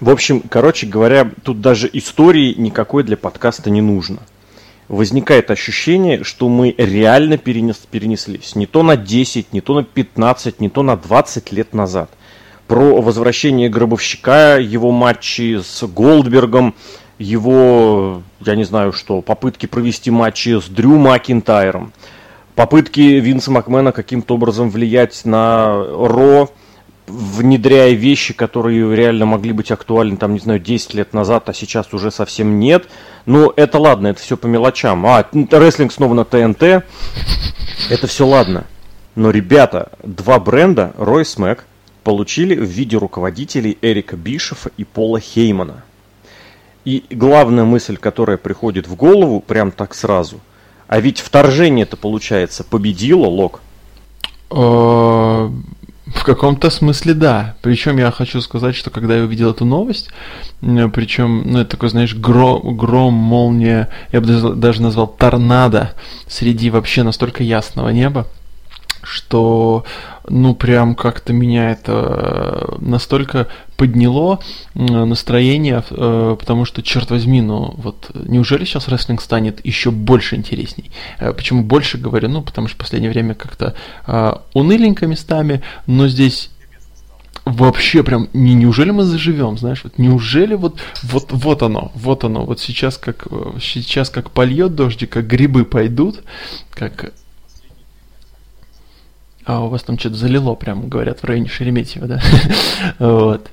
В общем, короче говоря, тут даже истории никакой для подкаста не нужно. Возникает ощущение, что мы реально перенес, перенеслись не то на 10, не то на 15, не то на 20 лет назад. Про возвращение Гробовщика, его матчи с Голдбергом, его, я не знаю что, попытки провести матчи с Дрю Макинтайром, попытки Винса Макмена каким-то образом влиять на Ро, внедряя вещи, которые реально могли быть актуальны, там, не знаю, 10 лет назад, а сейчас уже совсем нет. Ну, это ладно, это все по мелочам. А, рестлинг снова на ТНТ. Это все ладно. Но, ребята, два бренда, Рой Смэк, получили в виде руководителей Эрика Бишефа и Пола Хеймана. И главная мысль, которая приходит в голову, прям так сразу, а ведь вторжение это получается победило Лок. Э, в каком-то смысле да. Причем я хочу сказать, что когда я увидел эту новость, причем, ну, это такой, знаешь, гром, гром молния, я бы даже назвал торнадо среди вообще настолько ясного неба, что, ну, прям как-то меня это настолько подняло настроение, э, потому что, черт возьми, ну, вот, неужели сейчас рестлинг станет еще больше интересней? Э, почему больше говорю? Ну, потому что в последнее время как-то э, уныленько местами, но здесь вообще прям не неужели мы заживем знаешь вот неужели вот вот вот оно вот оно вот сейчас как сейчас как польет дождик как грибы пойдут как а у вас там что-то залило, прям говорят, в районе Шереметьево, да? вот.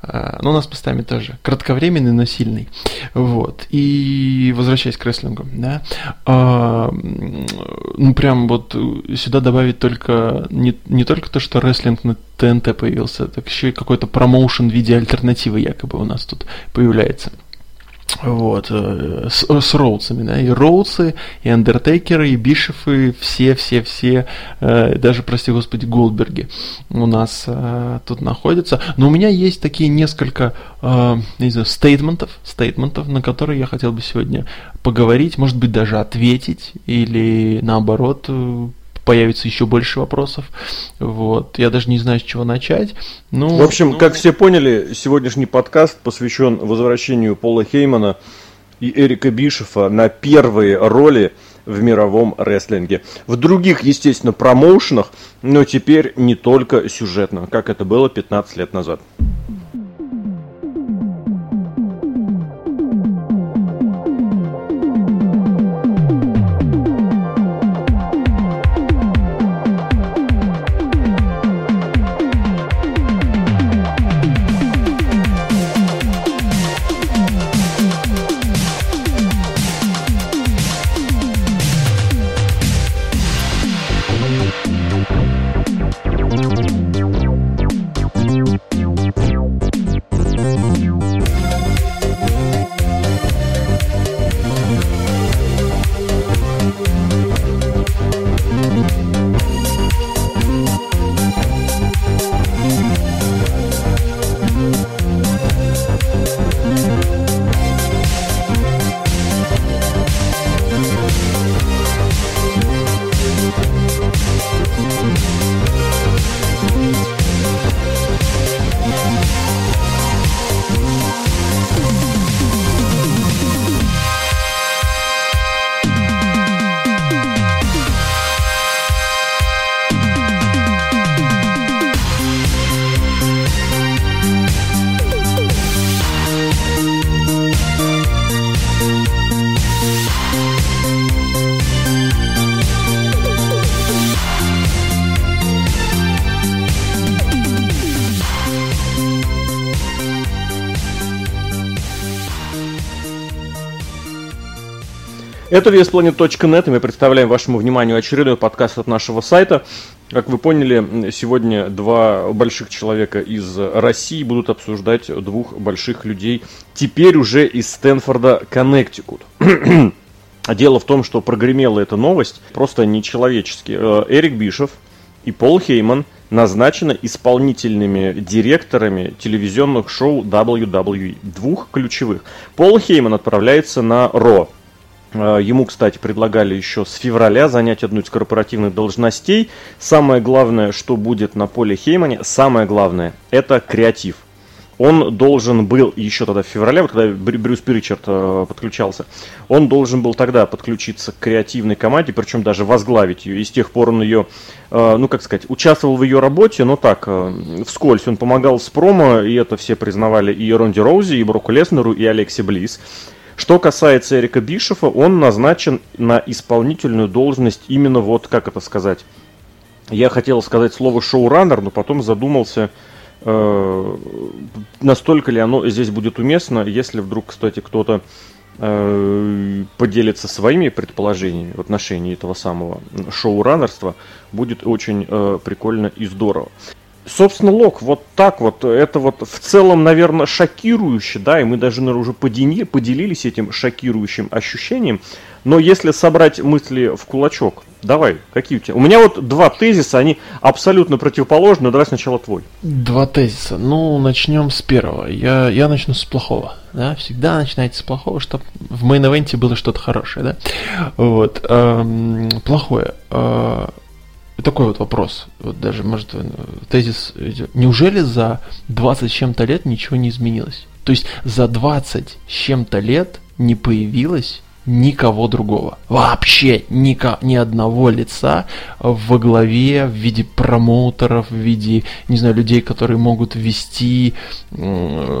А, ну, у нас местами тоже кратковременный, но сильный. Вот. И возвращаясь к рестлингу, да, а, ну, прям вот сюда добавить только не, не только то, что рестлинг на ТНТ появился, так еще и какой-то промоушен в виде альтернативы якобы у нас тут появляется вот, э, с, с Роудсами, да, и Роудсы, и Андертейкеры, и Бишефы, все-все-все, э, даже, прости господи, Голдберги у нас э, тут находятся. Но у меня есть такие несколько, э, не знаю, стейтментов, стейтментов, на которые я хотел бы сегодня поговорить, может быть, даже ответить, или наоборот, э, появится еще больше вопросов. Вот. Я даже не знаю, с чего начать. Ну, в общем, ну... как все поняли, сегодняшний подкаст посвящен возвращению Пола Хеймана и Эрика Бишефа на первые роли в мировом рестлинге. В других, естественно, промоушенах, но теперь не только сюжетно, как это было 15 лет назад. Это VSPlanet.net, и мы представляем вашему вниманию очередной подкаст от нашего сайта. Как вы поняли, сегодня два больших человека из России будут обсуждать двух больших людей, теперь уже из Стэнфорда, Коннектикут. Дело в том, что прогремела эта новость просто нечеловечески. Э, Эрик Бишев и Пол Хейман назначены исполнительными директорами телевизионных шоу WWE, двух ключевых. Пол Хейман отправляется на Ро, ему, кстати, предлагали еще с февраля занять одну из корпоративных должностей. Самое главное, что будет на поле Хеймане, самое главное, это креатив. он должен был еще тогда в феврале, вот когда Брюс Причард э, подключался, он должен был тогда подключиться к креативной команде, причем даже возглавить ее. И с тех пор он ее, э, ну как сказать, участвовал в ее работе, но так, э, вскользь. Он помогал с промо, и это все признавали и Ронди Роузи, и Броку Леснеру, и Алекси Близ. Что касается Эрика Бишефа, он назначен на исполнительную должность именно вот, как это сказать, я хотел сказать слово шоураннер, но потом задумался, э, настолько ли оно здесь будет уместно, если вдруг, кстати, кто-то э, поделится своими предположениями в отношении этого самого шоураннерства, будет очень э, прикольно и здорово. Собственно, Лок, вот так вот, это вот в целом, наверное, шокирующе, да, и мы даже, наверное, уже поделились этим шокирующим ощущением, но если собрать мысли в кулачок, давай, какие у тебя? У меня вот два тезиса, они абсолютно противоположны, давай сначала твой. Два тезиса. Ну, начнем с первого. Я, я начну с плохого. Да? Всегда начинайте с плохого, чтобы в мейн-эвенте было что-то хорошее, да? Вот. Эм, плохое. Такой вот вопрос, вот даже, может, э, тезис, неужели за 20 с чем-то лет ничего не изменилось? То есть за 20 с чем-то лет не появилось никого другого. Вообще ника, ни одного лица во главе в виде промоутеров, в виде, не знаю, людей, которые могут вести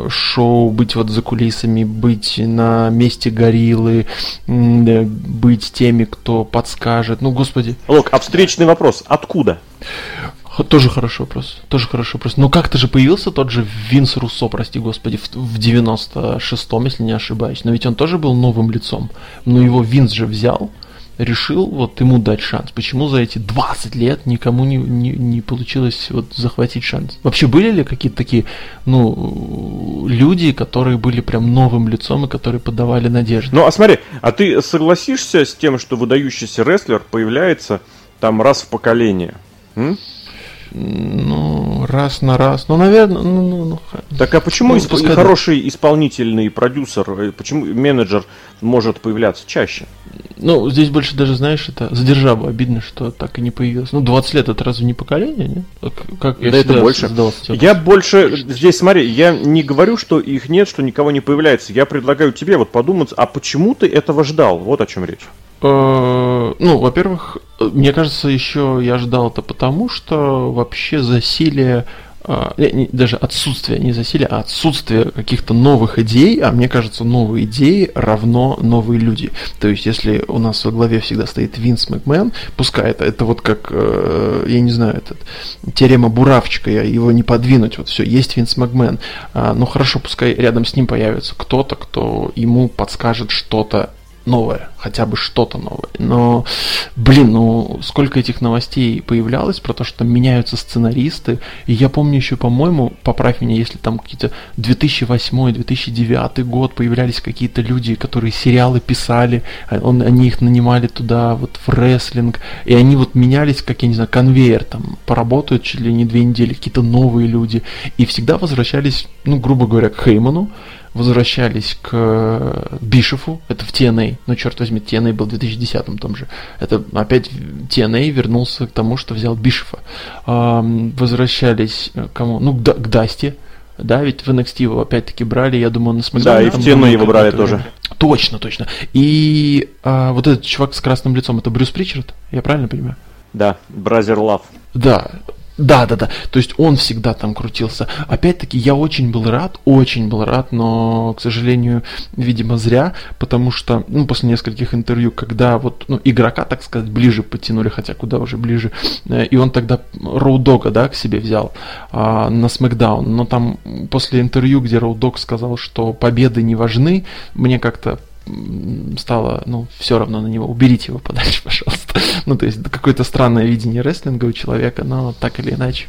шоу, быть вот за кулисами, быть на месте гориллы, быть теми, кто подскажет. Ну, господи. Лок, а встречный вопрос. Откуда? Тоже хороший вопрос. Тоже хороший вопрос. Но как-то же появился тот же Винс Руссо, прости господи, в, в 96-м, если не ошибаюсь. Но ведь он тоже был новым лицом. Но его Винс же взял, решил вот ему дать шанс. Почему за эти 20 лет никому не, не, не получилось вот захватить шанс? Вообще были ли какие-то такие, ну, люди, которые были прям новым лицом и которые подавали надежды? Ну, а смотри, а ты согласишься с тем, что выдающийся рестлер появляется там раз в поколение? М? Ну, раз на раз. Ну, наверное, ну, ну, ну. Так а почему ну, исп... хороший исполнительный продюсер, э, почему менеджер может появляться чаще? Ну, здесь больше даже, знаешь, это за державу обидно, что так и не появилось. Ну, 20 лет это разве не поколение, нет? Как, как да это больше. Я больше, здесь смотри, я не говорю, что их нет, что никого не появляется. Я предлагаю тебе вот подумать, а почему ты этого ждал? Вот о чем речь. Э, ну, во-первых, мне кажется, еще я ждал это потому, что вообще засилие а, даже отсутствие, не засилие, а отсутствие каких-то новых идей, а мне кажется, новые идеи равно новые люди. То есть, если у нас во главе всегда стоит Винс Макмен, пускай это, это вот как, э, я не знаю, этот, теорема Буравчика, его не подвинуть, вот все, есть Винс Макмен, а, ну хорошо, пускай рядом с ним появится кто-то, кто ему подскажет что-то новое, хотя бы что-то новое. Но, блин, ну сколько этих новостей появлялось про то, что меняются сценаристы. И я помню еще, по-моему, поправь меня, если там какие-то 2008-2009 год появлялись какие-то люди, которые сериалы писали, а он, они их нанимали туда, вот в рестлинг, и они вот менялись, как, я не знаю, конвейер, там, поработают чуть ли не две недели, какие-то новые люди, и всегда возвращались, ну, грубо говоря, к Хейману, возвращались к э, Бишефу, это в TNA, ну черт возьми, TNA был в 2010 том же, это опять TNA вернулся к тому, что взял Бишефа. Возвращались э, кому? Ну, к, к Дасти, да, ведь в NXT его опять-таки брали, я думаю, на SmackDown. Да, и в TNA его брали тоже. Точно, точно. И а, вот этот чувак с красным лицом, это Брюс Причард, я правильно понимаю? Да, Brother Love. Да, да, да, да. То есть он всегда там крутился. Опять-таки, я очень был рад, очень был рад, но, к сожалению, видимо, зря, потому что, ну, после нескольких интервью, когда вот, ну, игрока, так сказать, ближе потянули, хотя куда уже ближе, э, и он тогда Роудога, да, к себе взял а, на Смакдаун, но там после интервью, где Роудог сказал, что победы не важны, мне как-то стало, ну, все равно на него, уберите его подальше, пожалуйста. ну, то есть какое-то странное видение рестлинга у человека, но так или иначе.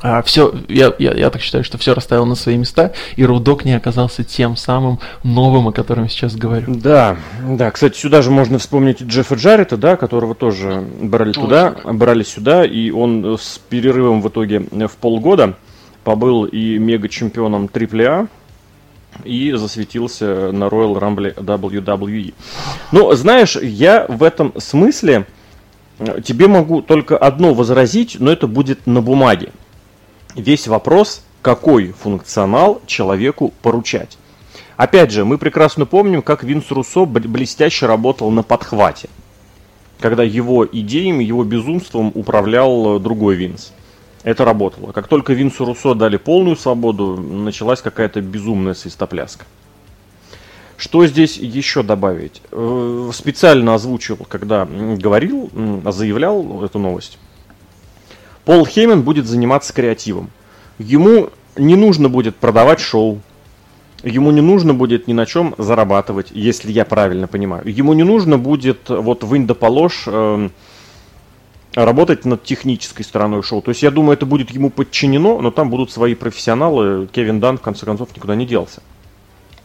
А все, я, я, я так считаю, что все расставил на свои места, и Рудок не оказался тем самым новым, о котором я сейчас говорю. Да, да, кстати, сюда же можно вспомнить Джеффа Джаррета, да, которого тоже брали туда, брали сюда, и он с перерывом в итоге в полгода побыл и мега-чемпионом AAA, и засветился на Royal Rumble WWE. Ну, знаешь, я в этом смысле тебе могу только одно возразить, но это будет на бумаге. Весь вопрос какой функционал человеку поручать. Опять же, мы прекрасно помним, как Винс Руссо блестяще работал на подхвате, когда его идеями, его безумством управлял другой Винс. Это работало. Как только Винсу Руссо дали полную свободу, началась какая-то безумная свистопляска. Что здесь еще добавить? Э, специально озвучил, когда говорил, заявлял эту новость. Пол Хеймен будет заниматься креативом. Ему не нужно будет продавать шоу. Ему не нужно будет ни на чем зарабатывать, если я правильно понимаю. Ему не нужно будет вот в Индополож э, работать над технической стороной шоу. То есть я думаю, это будет ему подчинено, но там будут свои профессионалы. Кевин Дан, в конце концов, никуда не делся.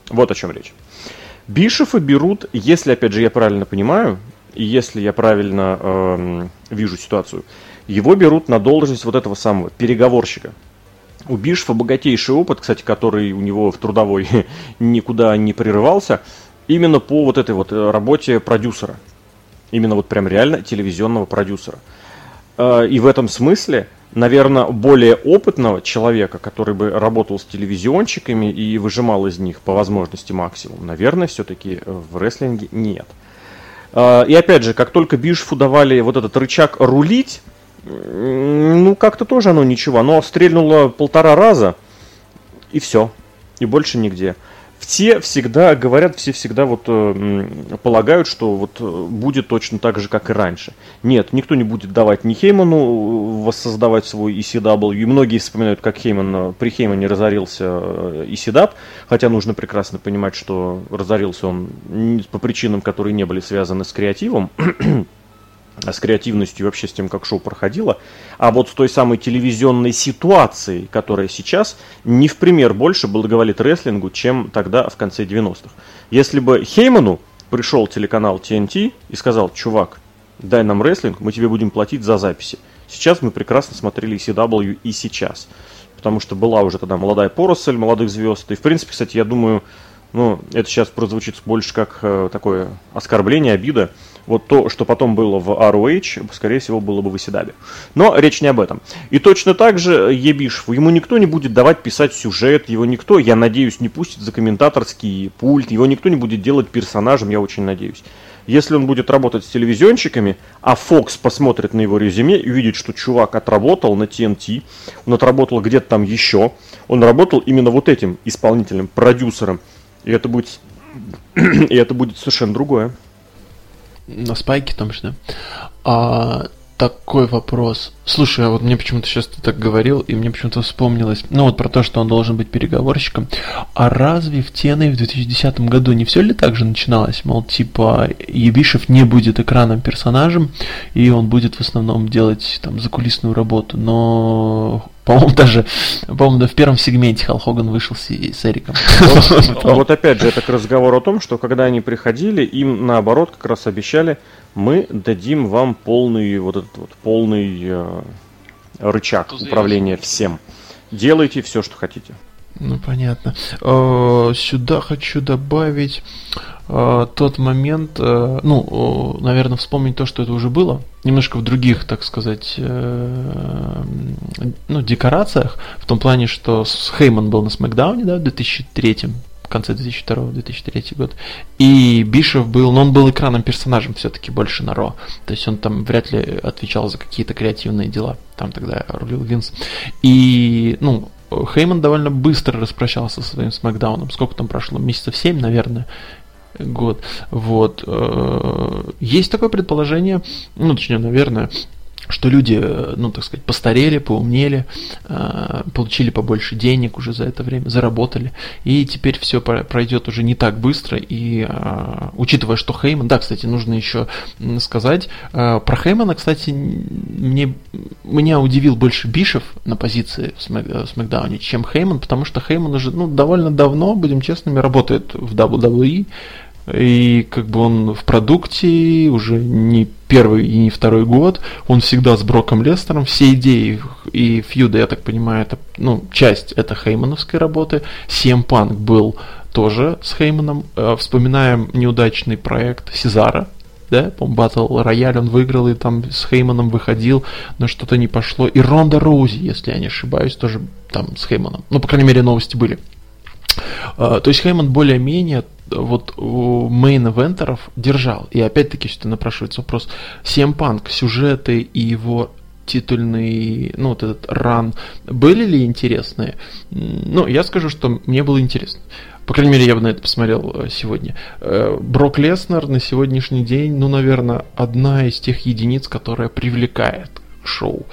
Вот о чем речь. Бишефа берут, если, опять же, я правильно понимаю, и если я правильно э, вижу ситуацию, его берут на должность вот этого самого переговорщика. У Бишефа богатейший опыт, кстати, который у него в трудовой никуда не прерывался, именно по вот этой вот э, работе продюсера. Именно вот прям реально телевизионного продюсера. Э, и в этом смысле наверное, более опытного человека, который бы работал с телевизионщиками и выжимал из них по возможности максимум, наверное, все-таки в рестлинге нет. А, и опять же, как только Бишфу давали вот этот рычаг рулить, ну, как-то тоже оно ничего. Оно стрельнуло полтора раза, и все. И больше нигде все всегда говорят, все всегда вот э, полагают, что вот э, будет точно так же, как и раньше. Нет, никто не будет давать ни Хейману э, воссоздавать свой ECW. И многие вспоминают, как Хейман при Хеймане разорился ECW, хотя нужно прекрасно понимать, что разорился он по причинам, которые не были связаны с креативом. С креативностью вообще с тем, как шоу проходило, а вот с той самой телевизионной ситуацией, которая сейчас не в пример больше благоволит рестлингу, чем тогда в конце 90-х. Если бы Хейману пришел телеканал TNT и сказал, чувак, дай нам рестлинг, мы тебе будем платить за записи. Сейчас мы прекрасно смотрели CW и сейчас. Потому что была уже тогда молодая поросль молодых звезд. И, в принципе, кстати, я думаю, ну, это сейчас прозвучит больше как э, такое оскорбление, обида вот то, что потом было в ROH, скорее всего, было бы в Исидабе. Но речь не об этом. И точно так же Ебишев, ему никто не будет давать писать сюжет, его никто, я надеюсь, не пустит за комментаторский пульт, его никто не будет делать персонажем, я очень надеюсь. Если он будет работать с телевизионщиками, а Fox посмотрит на его резюме и увидит, что чувак отработал на TNT, он отработал где-то там еще, он работал именно вот этим исполнительным продюсером, и это будет, и это будет совершенно другое на спайке том же, да? А, такой вопрос. Слушай, а вот мне почему-то сейчас ты так говорил, и мне почему-то вспомнилось, ну вот про то, что он должен быть переговорщиком. А разве в TNA в 2010 году не все ли так же начиналось? Мол, типа, Ебишев не будет экраном персонажем, и он будет в основном делать там закулисную работу, но по-моему, даже, по-моему, да, в первом сегменте Хал Хоган вышел с, с Эриком. Вот, вот опять же, это к разговору о том, что когда они приходили, им наоборот как раз обещали, мы дадим вам полный вот этот вот полный э, рычаг управления всем. Делайте все, что хотите. Ну, понятно. Э, сюда хочу добавить э, тот момент, э, ну, наверное, вспомнить то, что это уже было, немножко в других, так сказать, ну, декорациях, в том плане, что Хейман был на Смакдауне, да, в 2003 в конце 2002-2003 год. И Бишев был, но он был экраном персонажем все-таки больше на Ро. То есть он там вряд ли отвечал за какие-то креативные дела. Там тогда рулил Винс. И, ну, Хейман довольно быстро распрощался со своим Смакдауном. Сколько там прошло? Месяцев 7, наверное год. Вот. Э, есть такое предположение, ну, точнее, наверное, что люди, э, ну, так сказать, постарели, поумнели, э, получили побольше денег уже за это время, заработали, и теперь все пройдет уже не так быстро, и э, учитывая, что Хейман, да, кстати, нужно еще сказать, про Хеймана, кстати, мне, меня удивил больше Бишев на позиции в Смакдауне, чем Хейман, потому что Хейман уже, ну, довольно давно, будем честными, работает в WWE, и как бы он в продукте уже не первый и не второй год, он всегда с Броком Лестером, все идеи и фьюды, я так понимаю, это, ну, часть это Хеймановской работы, Сем Панк был тоже с Хейманом, э, вспоминаем неудачный проект Сезара, да, по Батл Рояль он выиграл и там с Хейманом выходил, но что-то не пошло. И Ронда Роузи, если я не ошибаюсь, тоже там с Хейманом. Ну, по крайней мере, новости были. Uh, то есть Хейман более-менее вот мейн-эвентеров держал. И опять-таки сюда напрашивается вопрос. CM Punk, сюжеты и его титульный, ну, вот этот run, были ли интересные? Ну, я скажу, что мне было интересно. По крайней мере, я бы на это посмотрел э, сегодня. Э, Брок Леснер на сегодняшний день, ну, наверное, одна из тех единиц, которая привлекает шоу.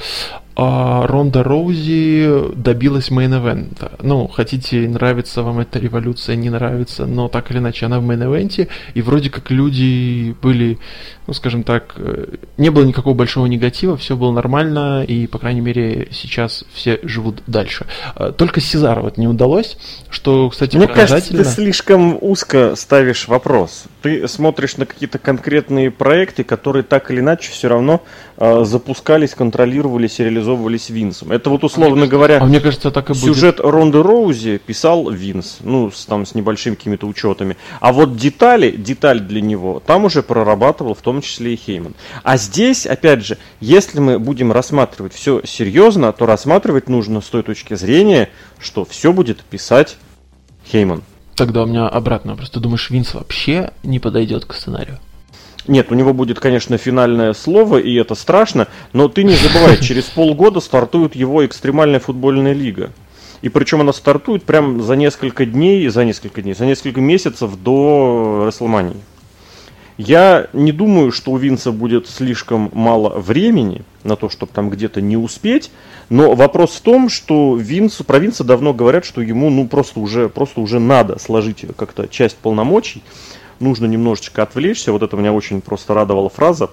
А Ронда Роузи добилась мейн-эвента. Ну, хотите, нравится вам эта революция, не нравится, но так или иначе она в мейн-эвенте, и вроде как люди были, ну, скажем так, э, не было никакого большого негатива, все было нормально, и, по крайней мере, сейчас все живут дальше. А, только Сезару вот не удалось, что, кстати, Мне кажется, ты слишком узко ставишь вопрос. Ты смотришь на какие-то конкретные проекты, которые так или иначе все равно э, запускались, контролировались и реализовывались реализовывались Винсом. Это вот условно а говоря, а мне кажется, так и будет. сюжет Ронды Роузи писал Винс, ну, с, там, с небольшими какими-то учетами. А вот детали, деталь для него, там уже прорабатывал в том числе и Хейман. А здесь, опять же, если мы будем рассматривать все серьезно, то рассматривать нужно с той точки зрения, что все будет писать Хейман. Тогда у меня обратно. Просто думаешь, Винс вообще не подойдет к сценарию? Нет, у него будет, конечно, финальное слово, и это страшно, но ты не забывай, через полгода стартует его экстремальная футбольная лига. И причем она стартует прям за несколько дней, за несколько дней, за несколько месяцев до Расселмании. Я не думаю, что у Винса будет слишком мало времени на то, чтобы там где-то не успеть, но вопрос в том, что Винсу, про Винса давно говорят, что ему ну просто уже, просто уже надо сложить как-то часть полномочий нужно немножечко отвлечься. Вот это меня очень просто радовала фраза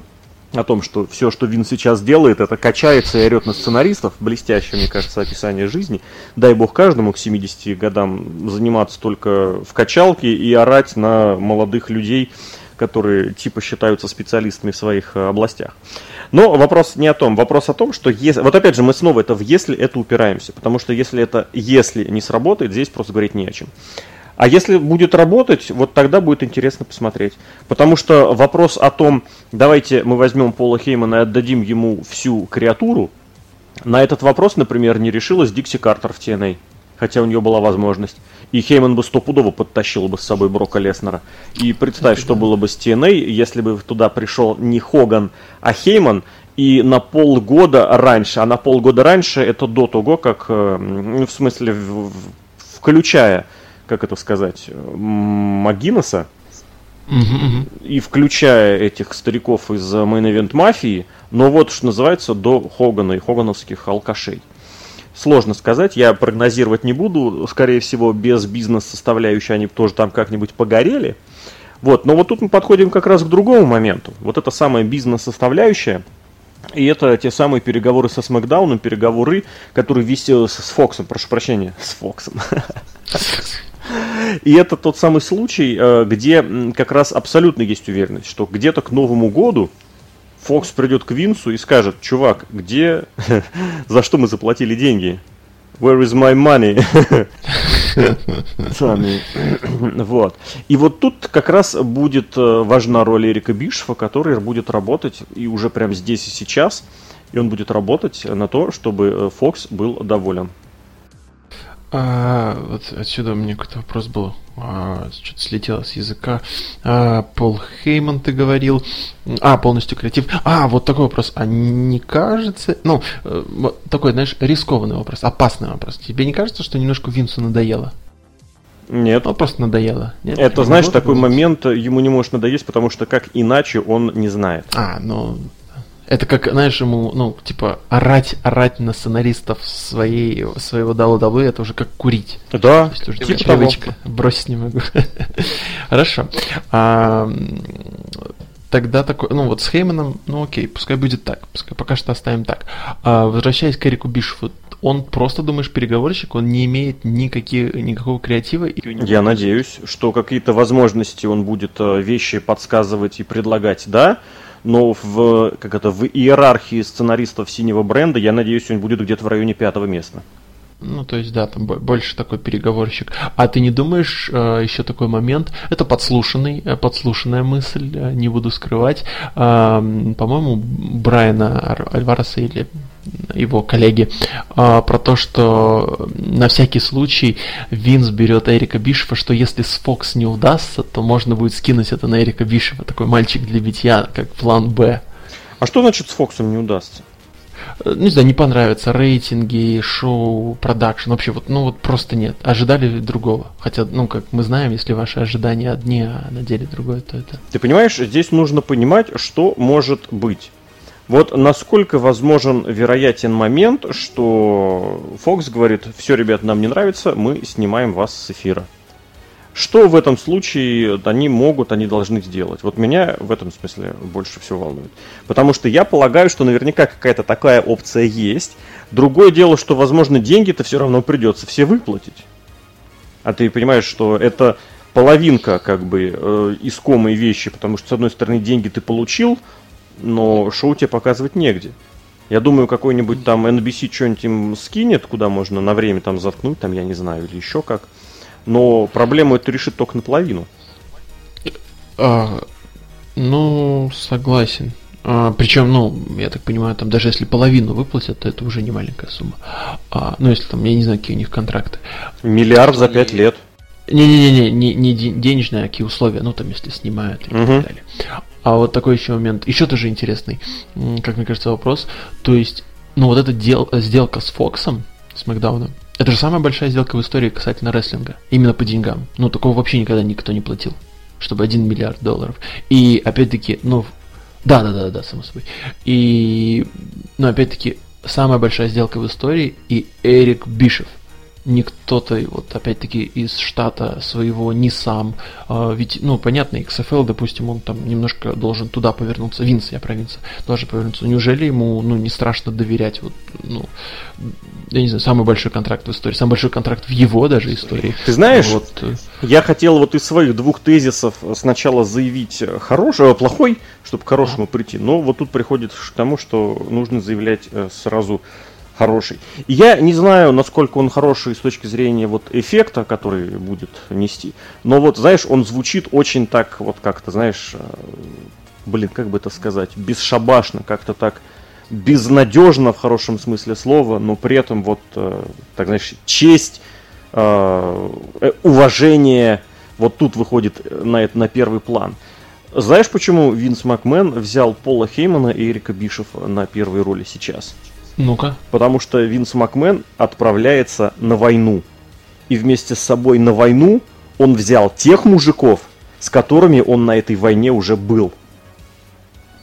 о том, что все, что Вин сейчас делает, это качается и орет на сценаристов. Блестящее, мне кажется, описание жизни. Дай бог каждому к 70 годам заниматься только в качалке и орать на молодых людей, которые типа считаются специалистами в своих э, областях. Но вопрос не о том. Вопрос о том, что если... Вот опять же, мы снова это в «если» это упираемся. Потому что если это «если» не сработает, здесь просто говорить не о чем. А если будет работать, вот тогда будет интересно посмотреть. Потому что вопрос о том, давайте мы возьмем Пола Хеймана и отдадим ему всю креатуру, на этот вопрос, например, не решилась Дикси Картер в TNA. Хотя у нее была возможность. И Хейман бы стопудово подтащил бы с собой Брока Леснера. И представь, что было бы с TNA, если бы туда пришел не Хоган, а Хейман, и на полгода раньше, а на полгода раньше это до того, как, э, ну, в смысле, включая как это сказать, Магинеса, и включая этих стариков из мейн-эвент мафии, но вот что называется до Хогана и хогановских алкашей. Сложно сказать, я прогнозировать не буду, скорее всего, без бизнес-составляющей они тоже там как-нибудь погорели. Вот, но вот тут мы подходим как раз к другому моменту. Вот это самая бизнес-составляющая, и это те самые переговоры со Смакдауном, переговоры, которые вести с Фоксом, прошу прощения, с Фоксом. И это тот самый случай, э, где как раз абсолютно есть уверенность, что где-то к Новому году Фокс придет к Винсу и скажет, чувак, где, за что мы заплатили деньги? Where is my money? Сами. вот. И вот тут как раз будет э, важна роль Эрика Бишфа, который будет работать и уже прямо здесь и сейчас, и он будет работать на то, чтобы э, Фокс был доволен. А, вот отсюда у меня какой-то вопрос был. А, что-то слетело с языка. А, Пол Хейман, ты говорил. А, полностью креатив. А, вот такой вопрос. А не кажется... Ну, э, вот такой, знаешь, рискованный вопрос, опасный вопрос. Тебе не кажется, что немножко Винсу надоело? Нет. Ну, просто надоело. Нет? Это, знаешь, такой момент ему не может надоесть, потому что как иначе он не знает. А, ну, это как, знаешь, ему, ну, типа, орать, орать на сценаристов своей, своего WWE, это уже как курить. Да, То есть уже типа привычка. Того. Бросить не могу. Хорошо. А, тогда такой, ну вот с Хейманом, ну окей, пускай будет так, пускай пока что оставим так. А, возвращаясь к Эрику Бишфу, он просто, думаешь, переговорщик, он не имеет никаких, никакого креатива? Я надеюсь, что какие-то возможности он будет э, вещи подсказывать и предлагать, да, но в, как это, в иерархии сценаристов синего бренда, я надеюсь, он будет где-то в районе пятого места. Ну, то есть, да, там больше такой переговорщик. А ты не думаешь, э, еще такой момент, это подслушанный, э, подслушанная мысль, э, не буду скрывать. По-моему, Брайана Альвареса или его коллеги, про то, что на всякий случай Винс берет Эрика Бишева, что если с Фокс не удастся, то можно будет скинуть это на Эрика Бишева, такой мальчик для битья, как план Б. А что значит с Фоксом не удастся? Э, не знаю, не понравятся рейтинги, шоу, продакшн, вообще вот, ну вот просто нет. Ожидали другого. Хотя, ну, как мы знаем, если ваши ожидания одни, а на деле другое, то это... Ты понимаешь, здесь нужно понимать, что может быть. Вот насколько возможен вероятен момент, что Фокс говорит, все, ребят, нам не нравится, мы снимаем вас с эфира. Что в этом случае они могут, они должны сделать? Вот меня в этом смысле больше всего волнует. Потому что я полагаю, что наверняка какая-то такая опция есть. Другое дело, что, возможно, деньги-то все равно придется все выплатить. А ты понимаешь, что это половинка как бы э, искомой вещи, потому что, с одной стороны, деньги ты получил, но шоу тебе показывать негде. Я думаю, какой-нибудь там NBC что-нибудь им скинет, куда можно на время там заткнуть, там, я не знаю, или еще как но проблему это решит только наполовину. А, ну, согласен. А, причем, ну, я так понимаю, там даже если половину выплатят, то это уже не маленькая сумма. А, ну, если там, я не знаю, какие у них контракты. Миллиард за пять лет. Не-не-не, не, не денежные, а какие условия, ну, там, если снимают и угу. так далее. А вот такой еще момент, еще тоже интересный, как мне кажется, вопрос. То есть, ну, вот эта дел, сделка с Фоксом, с Макдауном, это же самая большая сделка в истории касательно рестлинга. Именно по деньгам. Ну, такого вообще никогда никто не платил. Чтобы 1 миллиард долларов. И опять-таки, ну, да, да, да, да, само собой. И, ну, опять-таки, самая большая сделка в истории и Эрик Бишев не кто-то, вот опять-таки из штата своего, не сам. А, ведь, ну, понятно, XFL, допустим, он там немножко должен туда повернуться, Винс, я про Винса, должен повернуться. Неужели ему, ну, не страшно доверять, вот, ну, я не знаю, самый большой контракт в истории, самый большой контракт в его даже истории. Ты знаешь, вот, э, я хотел вот из своих двух тезисов сначала заявить хороший, плохой, чтобы к хорошему прийти, но вот тут приходит к тому, что нужно заявлять э, сразу хороший. я не знаю, насколько он хороший с точки зрения вот эффекта, который будет нести. Но вот, знаешь, он звучит очень так, вот как-то, знаешь, э, блин, как бы это сказать, бесшабашно, как-то так безнадежно в хорошем смысле слова, но при этом вот, э, так знаешь, честь, э, уважение вот тут выходит на, это, на первый план. Знаешь, почему Винс Макмен взял Пола Хеймана и Эрика Бишефа на первые роли сейчас? Ну-ка. Потому что Винс Макмен отправляется на войну. И вместе с собой на войну он взял тех мужиков, с которыми он на этой войне уже был.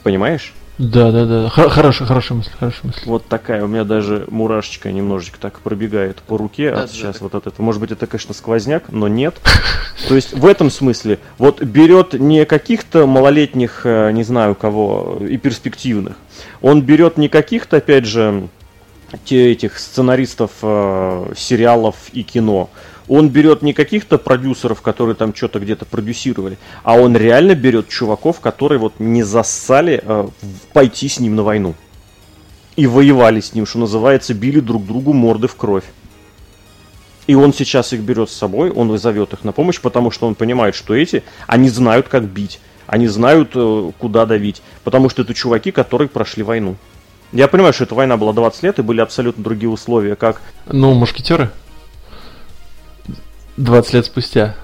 Понимаешь? Да, да, да. Хорошая, хорошая мысль, хорошая мысль. Вот такая. У меня даже мурашечка немножечко так пробегает по руке да, да, сейчас да. вот от этого. Может быть, это, конечно, сквозняк, но нет. То есть в этом смысле вот берет не каких-то малолетних, э, не знаю кого, и перспективных. Он берет не каких-то, опять же, те этих сценаристов э, сериалов и кино он берет не каких-то продюсеров, которые там что-то где-то продюсировали, а он реально берет чуваков, которые вот не зассали э, пойти с ним на войну. И воевали с ним, что называется, били друг другу морды в кровь. И он сейчас их берет с собой, он зовет их на помощь, потому что он понимает, что эти, они знают, как бить. Они знают, э, куда давить. Потому что это чуваки, которые прошли войну. Я понимаю, что эта война была 20 лет, и были абсолютно другие условия, как... Ну, мушкетеры? 20 лет спустя.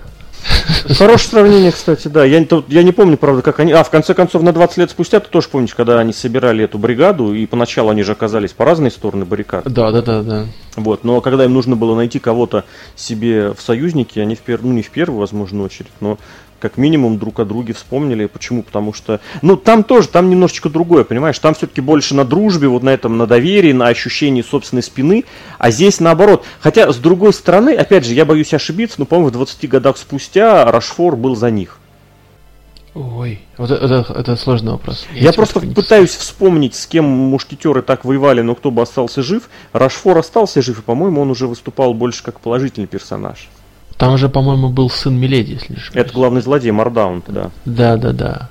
Хорошее сравнение, кстати, да. Я, я не помню, правда, как они... А, в конце концов, на 20 лет спустя, ты тоже помнишь, когда они собирали эту бригаду, и поначалу они же оказались по разные стороны баррикад. Да, да, да, да. Вот, но когда им нужно было найти кого-то себе в союзнике, они в пер... ну не в первую, возможно, очередь, но как минимум друг о друге вспомнили. Почему? Потому что, ну, там тоже, там немножечко другое, понимаешь? Там все-таки больше на дружбе, вот на этом, на доверии, на ощущении собственной спины, а здесь наоборот. Хотя, с другой стороны, опять же, я боюсь ошибиться, но, по-моему, в 20 годах спустя Рашфор был за них. Ой, вот это, это сложный вопрос. Я, я просто пытаюсь вспомнить, с кем мушкетеры так воевали, но кто бы остался жив. Рашфор остался жив, и, по-моему, он уже выступал больше как положительный персонаж. Там же, по-моему, был сын Миледи, если не ошибаюсь. Это главный злодей Мардаунт, да. Да, да, да.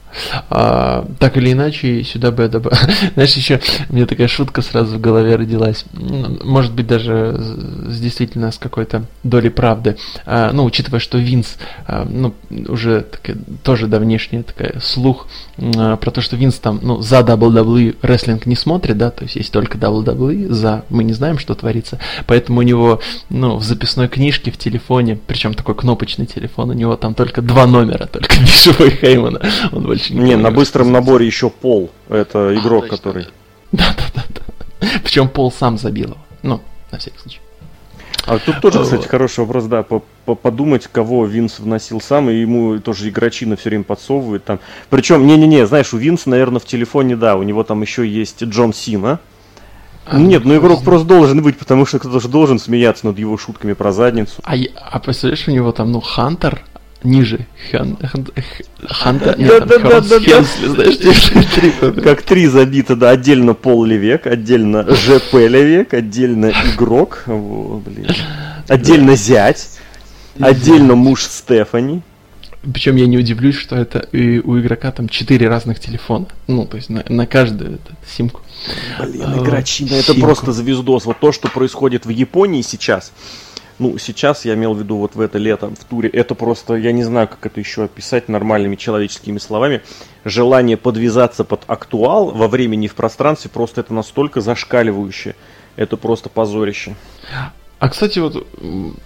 А, так или иначе, сюда бы я добавил... Знаешь, еще у меня такая шутка сразу в голове родилась. Может быть, даже с, действительно с какой-то долей правды. А, ну, учитывая, что Винс, а, ну, уже такая, тоже давнешняя такая слух а, про то, что Винс там, ну, за WWE рестлинг не смотрит, да, то есть есть только WWE, за мы не знаем, что творится. Поэтому у него, ну, в записной книжке в телефоне, причем такой кнопочный телефон, у него там только два номера, только Бишева и Хеймана. Он больше не Не, на быстром наборе еще Пол. Это а, игрок, точно. который... Да-да-да. Причем Пол сам забил его. Ну, на всякий случай. А тут тоже, кстати, хороший вопрос, да, подумать, кого Винс вносил сам, и ему тоже игрочина все время подсовывает там. Причем, не-не-не, знаешь, у Винса, наверное, в телефоне, да, у него там еще есть Джон Сина. А, Нет, ну игрок просто должен быть, потому что кто-то же должен смеяться над его шутками про задницу. А, а представляешь, у него там, ну, Хантер, ниже Ханта, нет, да, да, да, Хенсли, знаешь, как три забито, да, отдельно Пол Левек, отдельно ЖП Левек, отдельно игрок, блин, отдельно зять, отдельно муж Стефани. Причем я не удивлюсь, что это и у игрока там четыре разных телефона. Ну, то есть на, на каждую эту симку. Блин, игрочина, это просто звездос. Вот то, что происходит в Японии сейчас, ну, сейчас я имел в виду вот в это лето в туре, это просто, я не знаю, как это еще описать нормальными человеческими словами, желание подвязаться под актуал во времени и в пространстве, просто это настолько зашкаливающее, это просто позорище. А, кстати, вот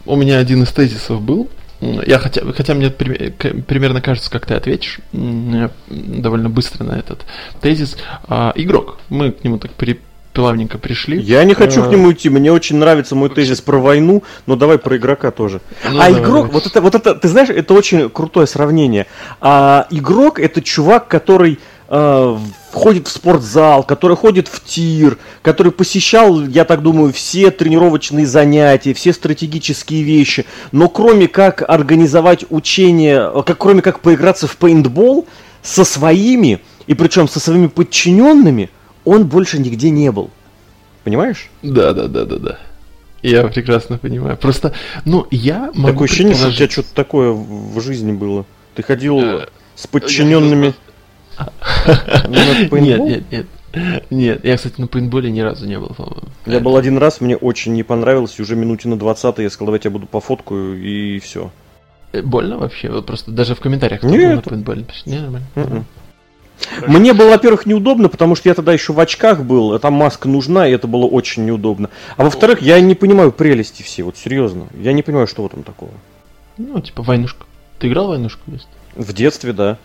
у меня один из тезисов был, я хотя, хотя мне примерно кажется, как ты ответишь довольно быстро на этот тезис. А, игрок. Мы к нему так при, плавненько пришли. Я не хочу к нему идти, мне очень нравится мой тезис про войну, но давай про игрока тоже. Ну, а давай. игрок, вот это, вот это, ты знаешь, это очень крутое сравнение. А игрок это чувак, который э, входит в спортзал, который ходит в тир, который посещал, я так думаю, все тренировочные занятия, все стратегические вещи, но кроме как организовать учение, как, кроме как поиграться в пейнтбол со своими, и причем со своими подчиненными – он больше нигде не был. Понимаешь? Да, да, да, да, да. Я прекрасно понимаю. Просто, ну, я могу Такое ощущение, что у тебя что-то такое в жизни было. Ты ходил э, с подчиненными... Нет, нет, нет. Нет, я, кстати, на пейнтболе ни разу не был, по-моему. Я был один раз, мне очень не понравилось, уже минуте на 20 я сказал, давайте я буду пофоткаю, и все. Э, больно вообще? Вот просто даже в комментариях Нет. на пейнтболе. Не, нормально. Мне было, во-первых, неудобно, потому что я тогда еще в очках был, а там маска нужна, и это было очень неудобно. А во-вторых, я не понимаю прелести все, вот серьезно. Я не понимаю, что в этом такого. Ну, типа войнушка. Ты играл в войнушку? Есть? В детстве, да.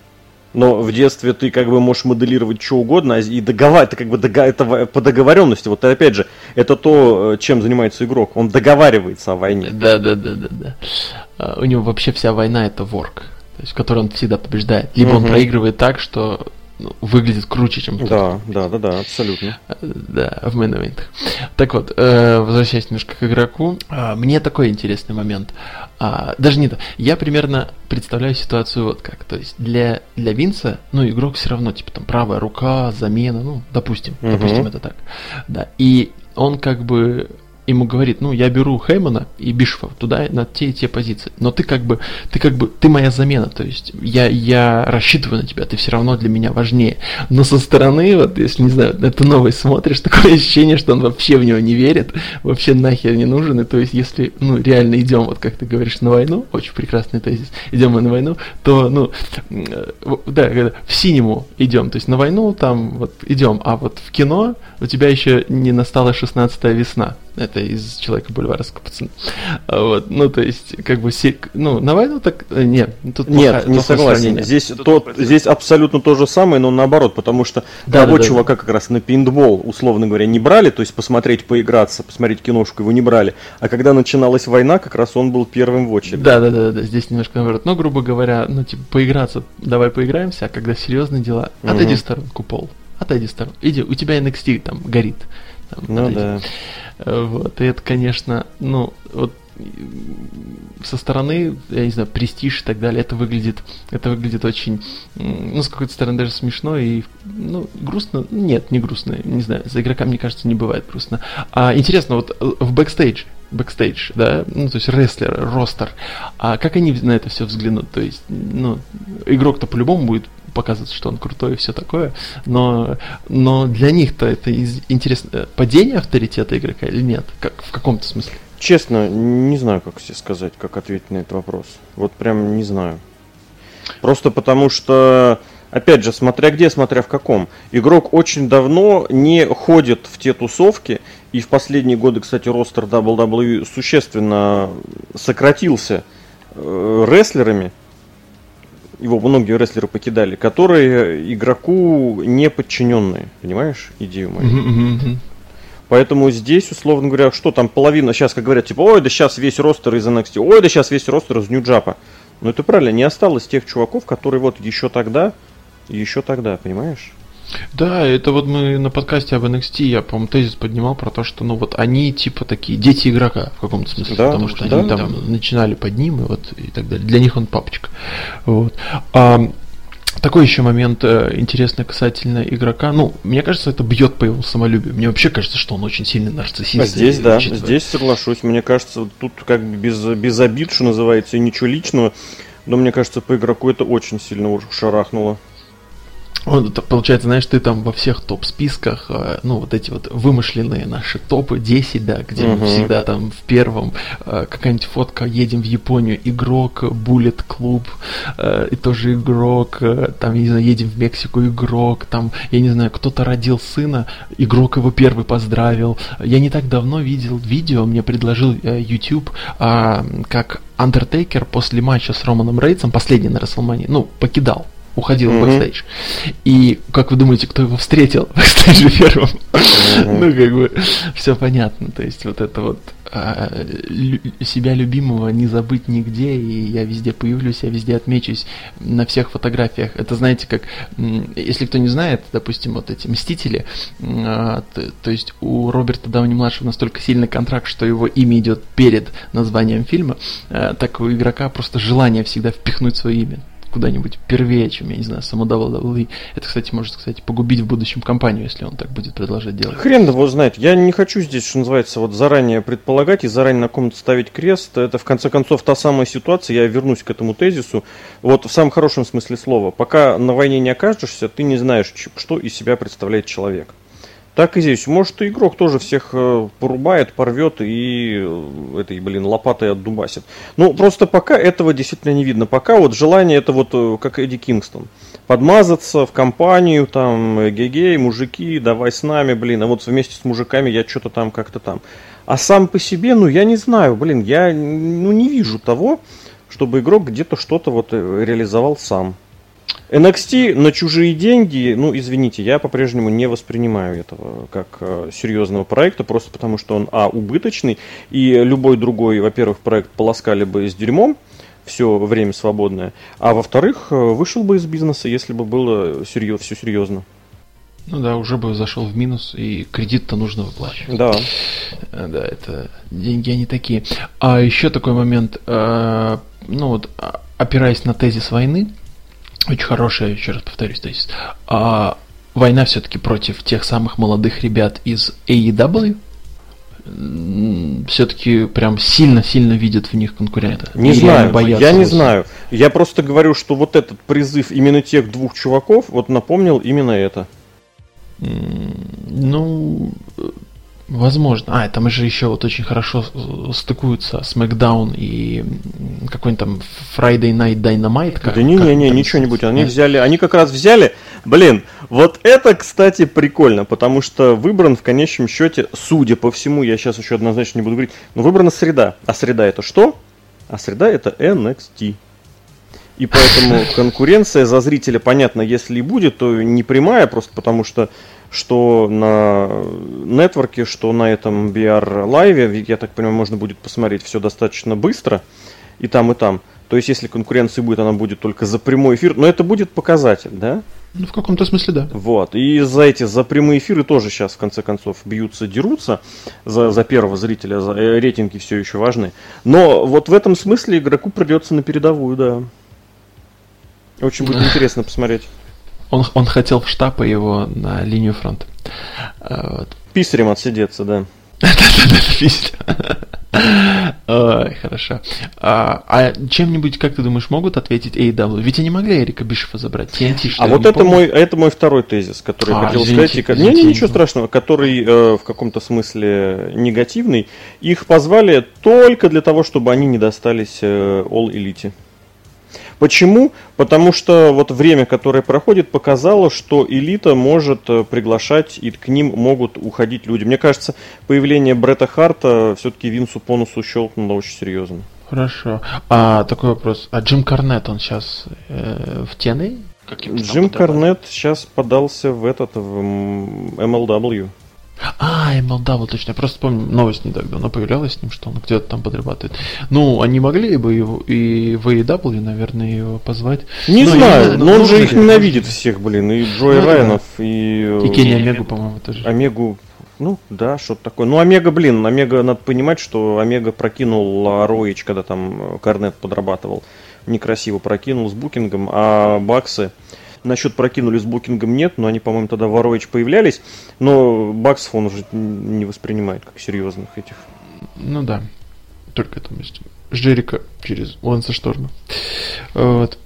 Но в детстве ты как бы можешь моделировать что угодно и договаривать, это как бы дого... это по договоренности. Вот опять же, это то, э, чем занимается игрок. Он договаривается о войне. Да, да, да, да, да. А, у него вообще вся война это ворк, то есть в которой он всегда побеждает. Либо угу. он проигрывает так, что ну, выглядит круче, чем Да, да, да, да, абсолютно. Э, да, в мейн Так вот, э, возвращаясь немножко к игроку, э, мне такой интересный момент. А, даже не то. Я примерно представляю ситуацию вот как. То есть для, для Винса, ну, игрок все равно, типа там правая рука, замена, ну, допустим, угу. допустим, это так. Да. И он как бы ему говорит, ну, я беру Хеймана и Бишфа туда, на те и те позиции. Но ты как бы, ты как бы, ты моя замена, то есть я, я рассчитываю на тебя, ты все равно для меня важнее. Но со стороны, вот, если, не знаю, это новый смотришь, такое ощущение, что он вообще в него не верит, вообще нахер не нужен, и то есть если, ну, реально идем, вот как ты говоришь, на войну, очень прекрасный тезис, идем мы на войну, то, ну, да, в синему идем, то есть на войну там вот идем, а вот в кино у тебя еще не настала 16 весна, это из Человека Бульварского пацана. Вот, ну, то есть, как бы, ну, на войну так, э, нет, тут Нет, плохо, не согласен. Сравнение. Здесь, то, здесь абсолютно то же самое, но наоборот, потому что да, того да, чувака да. как раз на пиндбол, условно говоря, не брали, то есть посмотреть, поиграться, посмотреть киношку его не брали. А когда начиналась война, как раз он был первым в очереди. Да, да, да, да, здесь немножко наоборот. Но, грубо говоря, ну, типа, поиграться, давай поиграемся, а когда серьезные дела, отойди в сторонку, пол. Отойди в сторонку. Иди, у тебя NXT там горит. Там, ну отойди. да. Вот, и это, конечно, ну, вот со стороны, я не знаю, престиж и так далее, это выглядит, это выглядит очень, ну, с какой-то стороны даже смешно и, ну, грустно. Нет, не грустно, не знаю, за игрока, мне кажется, не бывает грустно. А интересно, вот э, в backstage, backstage, да, ну, то есть рестлер, ростер, а как они на это все взглянут? То есть, ну, игрок-то по-любому будет показывать, что он крутой и все такое, но, но для них-то это интересно, падение авторитета игрока или нет? Как, в каком-то смысле? Честно, не знаю, как себе сказать, как ответить на этот вопрос. Вот прям не знаю. Просто потому что Опять же, смотря где, смотря в каком. Игрок очень давно не ходит в те тусовки, и в последние годы, кстати, ростер WWE существенно сократился э, рестлерами, его многие рестлеры покидали, которые игроку не подчиненные, понимаешь идею мою? Поэтому здесь, условно говоря, что там половина, сейчас как говорят, типа, ой, да сейчас весь ростер из NXT, ой, да сейчас весь ростер из Нью-Джапа. Ну это правильно, не осталось тех чуваков, которые вот еще тогда еще тогда, понимаешь? Да, это вот мы на подкасте об NXT, я, по-моему, тезис поднимал про то, что, ну, вот они, типа, такие дети игрока, в каком-то смысле, да, потому что да, они там да. начинали под ним, и вот, и так далее. Для них он папочка. Вот. А, такой еще момент э, интересный касательно игрока. Ну, мне кажется, это бьет по его самолюбию. Мне вообще кажется, что он очень сильный нарциссист. А здесь, да, учитывая. здесь соглашусь. Мне кажется, тут как бы без, без обид, что называется, и ничего личного. Но мне кажется, по игроку это очень сильно шарахнуло. Вот, получается, знаешь, ты там во всех топ-списках, э, ну, вот эти вот вымышленные наши топы 10, да, где uh-huh. мы всегда там в первом, э, какая-нибудь фотка, едем в Японию, игрок, Bullet Club, э, и тоже игрок, там, я не знаю, едем в Мексику, игрок, там, я не знаю, кто-то родил сына, игрок его первый поздравил. Я не так давно видел видео, мне предложил YouTube, а, как Undertaker после матча с Романом Рейнсом, последний на Рестлмании, ну, покидал уходил mm-hmm. в бэкстейдж. И как вы думаете, кто его встретил в бэкстейдже первым? Mm-hmm. ну, как бы, все понятно. То есть, вот это вот а, себя любимого не забыть нигде, и я везде появлюсь, я везде отмечусь на всех фотографиях. Это, знаете, как, если кто не знает, допустим, вот эти «Мстители», а, то, то есть у Роберта Дауни-младшего настолько сильный контракт, что его имя идет перед названием фильма, а, так у игрока просто желание всегда впихнуть свое имя куда-нибудь первее, чем, я не знаю, само. Это, кстати, может, кстати, погубить в будущем компанию, если он так будет продолжать делать. Хрен его знает. Я не хочу здесь, что называется, вот заранее предполагать и заранее на ком-то ставить крест. Это, в конце концов, та самая ситуация, я вернусь к этому тезису, вот в самом хорошем смысле слова. Пока на войне не окажешься, ты не знаешь, что из себя представляет человек. Так и здесь. Может, игрок тоже всех э, порубает, порвет и э, этой, блин, лопатой отдубасит. Ну, просто пока этого действительно не видно. Пока вот желание это вот э, как Эдди Кингстон. Подмазаться в компанию, там, гей-гей, мужики, давай с нами, блин. А вот вместе с мужиками я что-то там как-то там. А сам по себе, ну, я не знаю, блин, я ну, не вижу того, чтобы игрок где-то что-то вот реализовал сам. NXT на чужие деньги, ну, извините, я по-прежнему не воспринимаю этого как э, серьезного проекта, просто потому что он, а, убыточный, и любой другой, во-первых, проект полоскали бы с дерьмом, все время свободное, а во-вторых, э, вышел бы из бизнеса, если бы было серьез, все серьезно. Ну да, уже бы зашел в минус, и кредит-то нужно выплачивать. Да. Э, да, это деньги они такие. А еще такой момент, э, ну вот, а, опираясь на тезис войны, очень хорошая, еще раз повторюсь, то есть а, война все-таки против тех самых молодых ребят из AEW, все-таки прям сильно-сильно видят в них конкурента. Не знаю, я не знаю. Я просто говорю, что вот этот призыв именно тех двух чуваков вот напомнил именно это. Ну, Возможно. А, там же еще вот очень хорошо стыкуются SmackDown и какой-нибудь там Friday Night Dynamite. Как, да не-не-не, ничего-нибудь. Они взяли, они как раз взяли, блин, вот это, кстати, прикольно, потому что выбран в конечном счете, судя по всему, я сейчас еще однозначно не буду говорить, но выбрана среда. А среда это что? А среда это NXT. И поэтому конкуренция за зрителя, понятно, если и будет, то не прямая, просто потому что что на нетворке, что на этом BR лайве, я так понимаю, можно будет посмотреть все достаточно быстро и там, и там. То есть, если конкуренции будет, она будет только за прямой эфир, но это будет показатель, да? Ну, в каком-то смысле, да. Вот. И за эти, за прямые эфиры тоже сейчас, в конце концов, бьются, дерутся. За, за первого зрителя, за э, рейтинги все еще важны. Но вот в этом смысле игроку придется на передовую, да. Очень будет интересно посмотреть. Он, он хотел в штаб и его на линию фронта. А, вот. Писарем отсидеться, да. Ой, хорошо. А, а чем-нибудь, как ты думаешь, могут ответить AEW? Ведь они могли Эрика Бишефа забрать. TNT, а вот это мой, это мой второй тезис, который а, я хотел извините, сказать. Извините, не, не, ничего страшного, который э, в каком-то смысле негативный. Их позвали только для того, чтобы они не достались э, All Elite. Почему? Потому что вот время, которое проходит, показало, что элита может э, приглашать, и к ним могут уходить люди. Мне кажется, появление Бретта Харта все-таки Винсу Понусу щелкнуло очень серьезно. Хорошо. А такой вопрос. А Джим Карнет, он сейчас э, в тены? Джим Карнет сейчас подался в этот, в MLW. А, MLW, точно. Я просто помню, новость не так давно появлялась с ним, что он где-то там подрабатывает. Ну, они могли бы его и в AEW, наверное, его позвать. Не но знаю, я, но он же их ненавидит всех, блин. И Джой ну, Райанов, да. и... И Кенни Омегу, по-моему, тоже. Омегу, ну, да, что-то такое. Ну, Омега, блин, Омега, надо понимать, что Омега прокинул Роич, когда там Корнет подрабатывал. Некрасиво прокинул с букингом, а Баксы... Насчет прокинули с букингом нет, но они, по-моему, тогда Ворович появлялись. Но баксов он уже не воспринимает как серьезных этих. Ну да, только это есть. Жерика через Ланса Шторма. Вот.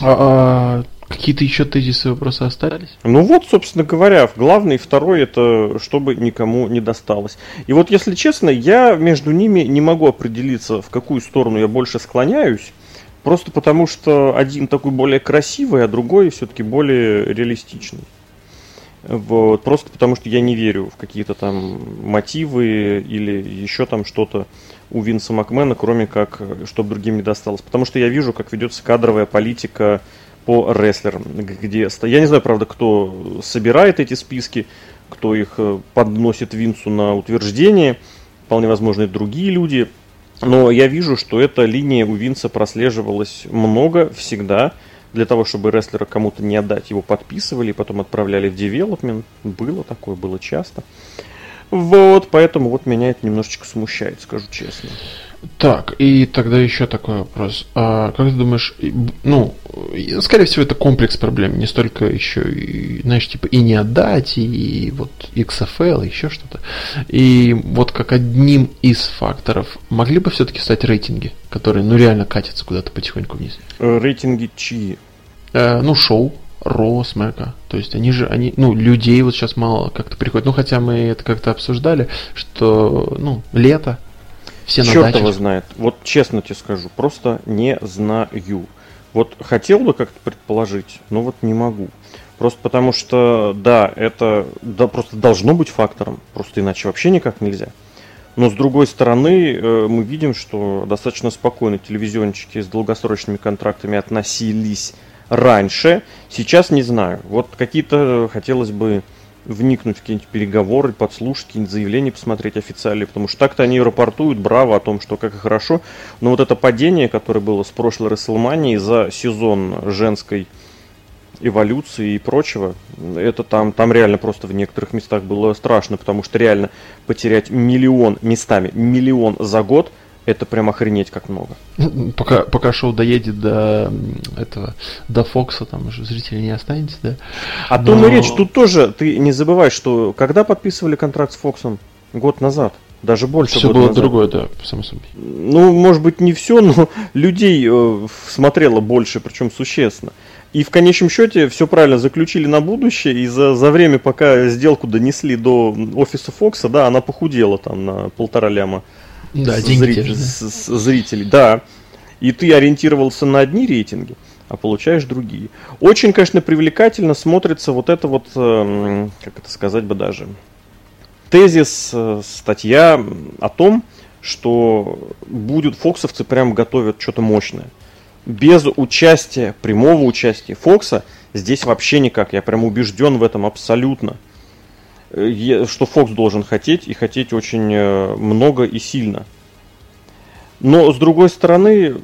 А, а какие-то еще тезисы вопросы остались? Ну вот, собственно говоря, главный второй это чтобы никому не досталось. И вот, если честно, я между ними не могу определиться, в какую сторону я больше склоняюсь. Просто потому, что один такой более красивый, а другой все-таки более реалистичный. Вот. Просто потому, что я не верю в какие-то там мотивы или еще там что-то у Винса Макмена, кроме как, чтобы другим не досталось. Потому что я вижу, как ведется кадровая политика по рестлерам, где... Я не знаю, правда, кто собирает эти списки, кто их э, подносит Винсу на утверждение. Вполне возможно, и другие люди. Но я вижу, что эта линия у Винса прослеживалась много, всегда. Для того, чтобы рестлера кому-то не отдать, его подписывали, потом отправляли в девелопмент. Было такое, было часто. Вот, поэтому вот меня это немножечко смущает, скажу честно. Так, и тогда еще такой вопрос. А как ты думаешь, ну, скорее всего, это комплекс проблем, не столько еще, и, знаешь, типа и не отдать, и вот XFL, и еще что-то. И вот как одним из факторов могли бы все-таки стать рейтинги, которые, ну, реально катятся куда-то потихоньку вниз? Э, рейтинги чьи? Э, ну, шоу. Ро, Смека. То есть они же, они, ну, людей вот сейчас мало как-то приходят. Ну, хотя мы это как-то обсуждали, что, ну, лето, все Черт дачах. его знает. Вот честно тебе скажу, просто не знаю. Вот хотел бы как-то предположить, но вот не могу. Просто потому что, да, это да, просто должно быть фактором, просто иначе вообще никак нельзя. Но с другой стороны, э, мы видим, что достаточно спокойно телевизионщики с долгосрочными контрактами относились раньше. Сейчас не знаю. Вот какие-то хотелось бы вникнуть в какие-нибудь переговоры, подслушать какие-нибудь заявления, посмотреть официальные, потому что так-то они рапортуют браво о том, что как и хорошо, но вот это падение, которое было с прошлой Расселмании за сезон женской эволюции и прочего, это там, там реально просто в некоторых местах было страшно, потому что реально потерять миллион местами, миллион за год – это прям охренеть как много. Пока, пока шоу доедет до этого, до Фокса, там уже зрителей не останется, да? О Но... том и речь. Тут тоже, ты не забывай, что когда подписывали контракт с Фоксом? Год назад. Даже больше Все было назад. другое, да, само собой. Ну, может быть, не все, но людей э, смотрело больше, причем существенно. И в конечном счете все правильно заключили на будущее, и за, за время, пока сделку донесли до офиса Фокса, да, она похудела там на полтора ляма да, деньги зритель, же, да? зрителей. Да. И ты ориентировался на одни рейтинги, а получаешь другие. Очень, конечно, привлекательно смотрится вот это вот, эм, как это сказать бы даже, тезис, э, статья о том, что будут фоксовцы прям готовят что-то мощное. Без участия, прямого участия Фокса здесь вообще никак. Я прям убежден в этом абсолютно. Э, что Фокс должен хотеть, и хотеть очень э, много и сильно. Но, с другой стороны,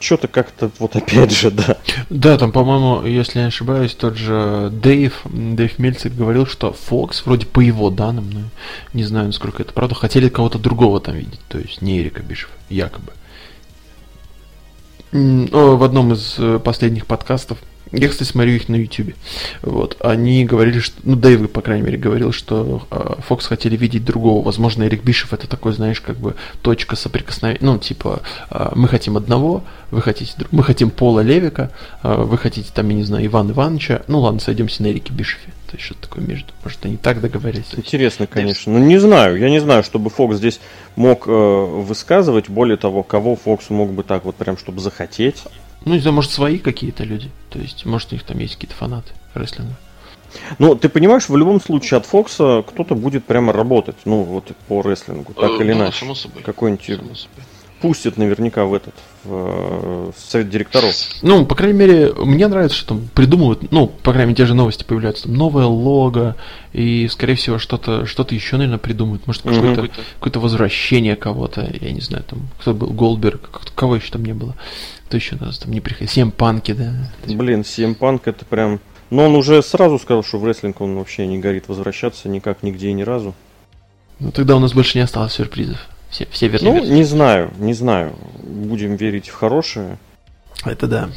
что-то как-то, вот опять же, да. Да, там, по-моему, если я не ошибаюсь, тот же Дэйв, Дэйв Мельцик говорил, что Фокс, вроде по его данным, ну, не знаю, насколько это правда, хотели кого-то другого там видеть, то есть не Эрика Бишев, якобы. В одном из э, последних подкастов Я, кстати, смотрю их на YouTube. Вот. Они говорили, что... Ну, Дэйв, по крайней мере, говорил, что Фокс э, хотели видеть другого. Возможно, Эрик Бишев это такой, знаешь, как бы точка соприкосновения. Ну, типа, э, мы хотим одного, вы хотите... Мы хотим Пола Левика, э, вы хотите, там, я не знаю, Ивана Ивановича. Ну, ладно, сойдемся на Эрике Бишеве. То есть что-то такое между. Может, они так договорились. Интересно, конечно. Ну, не знаю. Я не знаю, чтобы Фокс здесь мог э, высказывать. Более того, кого Фокс мог бы так вот прям, чтобы захотеть. Ну, не знаю, может, свои какие-то люди. То есть, может, у них там есть какие-то фанаты рестлинга. Ну, ты понимаешь, в любом случае от Фокса кто-то будет прямо работать, ну, вот по рестлингу, так э, или ну, иначе. Само собой. Какой-нибудь пустят наверняка в этот в, в совет директоров. Ну, по крайней мере, мне нравится, что там придумывают, ну, по крайней мере, те же новости появляются, там новое лого, и, скорее всего, что-то что еще, наверное, придумают. Может, какое-то, какое-то возвращение кого-то, я не знаю, там, кто был, Голдберг, кого еще там не было. Кто еще у нас там не приходил? Сем Панки, да? Блин, Сем Панк это прям... Но он уже сразу сказал, что в рестлинг он вообще не горит возвращаться никак, нигде и ни разу. Ну тогда у нас больше не осталось сюрпризов. Все, все вернее. Ну, не знаю, не знаю. Будем верить в хорошее. Это да.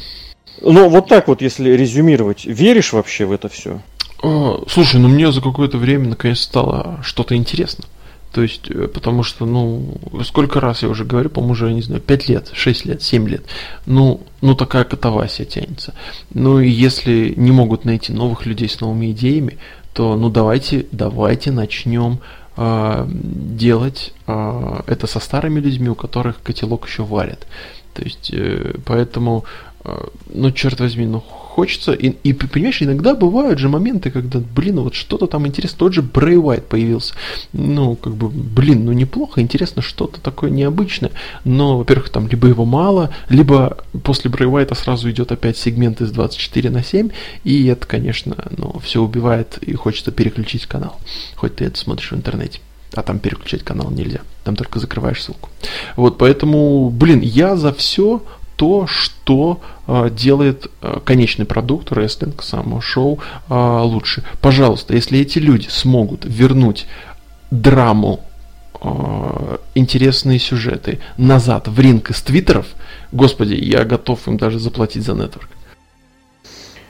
Ну, вот так вот, если резюмировать, веришь вообще в это все? О, слушай, ну мне за какое-то время наконец стало что-то интересно. То есть, э, потому что, ну, сколько раз я уже говорю, по-моему, уже, не знаю, 5 лет, 6 лет, 7 лет. Ну, ну такая катавасия тянется. Ну, и если не могут найти новых людей с новыми идеями, то, ну, давайте, давайте начнем э, делать э, это со старыми людьми, у которых котелок еще варят. То есть, э, поэтому, э, ну, черт возьми, ну, хочется, и, и понимаешь, иногда бывают же моменты, когда, блин, вот что-то там интересно, тот же Брэй Уайт появился, ну, как бы, блин, ну, неплохо, интересно, что-то такое необычное, но, во-первых, там либо его мало, либо после Брэй Уайта сразу идет опять сегмент из 24 на 7, и это, конечно, ну, все убивает, и хочется переключить канал, хоть ты это смотришь в интернете. А там переключать канал нельзя. Там только закрываешь ссылку. Вот, поэтому, блин, я за все то, что э, делает э, конечный продукт, рестлинг, само шоу э, лучше. Пожалуйста, если эти люди смогут вернуть драму, интересные сюжеты назад в ринг из твиттеров, господи, я готов им даже заплатить за нетворк.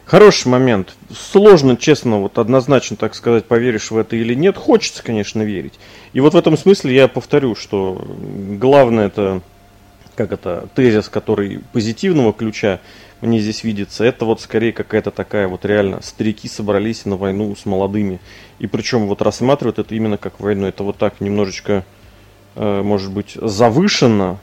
Хороший момент. Сложно, честно, вот однозначно, так сказать, поверишь в это или нет. Хочется, конечно, верить. И вот в этом смысле я повторю, что главное это как это, тезис, который позитивного ключа мне здесь видится, это вот скорее какая-то такая вот реально, старики собрались на войну с молодыми. И причем вот рассматривают это именно как войну. Это вот так немножечко, э, может быть, завышенно,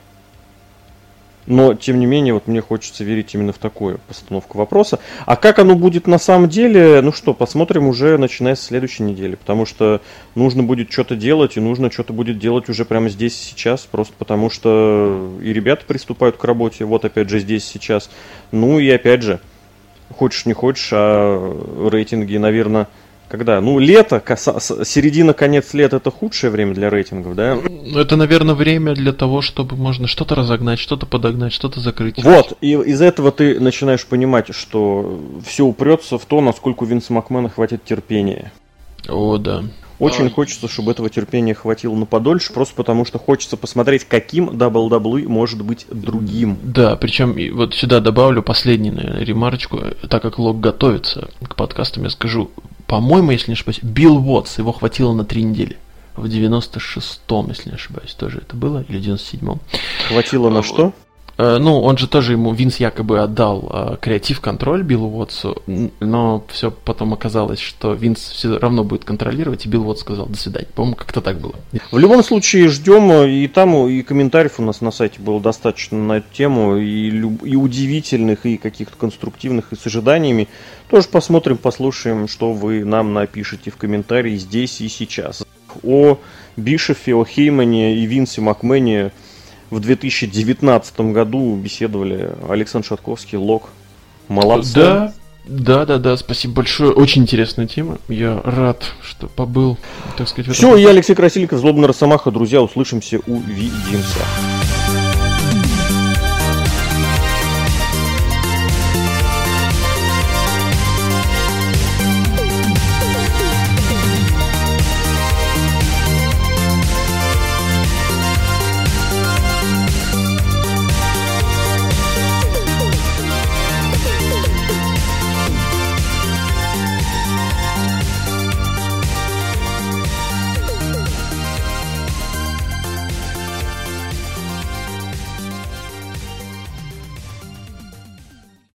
но, тем не менее, вот мне хочется верить именно в такую постановку вопроса. А как оно будет на самом деле, ну что, посмотрим уже начиная с следующей недели. Потому что нужно будет что-то делать, и нужно что-то будет делать уже прямо здесь сейчас. Просто потому что и ребята приступают к работе, вот опять же здесь сейчас. Ну и опять же, хочешь не хочешь, а рейтинги, наверное, когда? Ну, лето, середина, конец лета это худшее время для рейтингов, да? Это, наверное, время для того, чтобы можно что-то разогнать, что-то подогнать, что-то закрыть. Вот, и из этого ты начинаешь понимать, что все упрется в то, насколько у Винса Макмена хватит терпения. О, да. Очень а... хочется, чтобы этого терпения хватило на подольше, просто потому что хочется посмотреть, каким WWE может быть другим. Да, причем вот сюда добавлю последнюю наверное, ремарочку, так как Лог готовится к подкастам, я скажу, по-моему, если не ошибаюсь, Билл Уотс, его хватило на три недели. В 96-м, если не ошибаюсь, тоже это было, или 97-м. Хватило на что? Э, ну, он же тоже ему, Винс якобы отдал э, креатив-контроль Биллу Уотсу, но все потом оказалось, что Винс все равно будет контролировать, и Билл Уотс сказал «до свидания». По-моему, как-то так было. В любом случае, ждем, э, и там, и комментариев у нас на сайте было достаточно на эту тему, и, и удивительных, и каких-то конструктивных, и с ожиданиями. Тоже посмотрим, послушаем, что вы нам напишите в комментарии здесь и сейчас. О Бишефе, о Хеймане и Винсе Макмене – в 2019 году беседовали Александр Шатковский, Лок. Молодцы. Да, да, да, да, спасибо большое. Очень интересная тема. Я рад, что побыл, так сказать. Все, я Алексей Красильников, Злобный Росомаха. Друзья, услышимся, увидимся.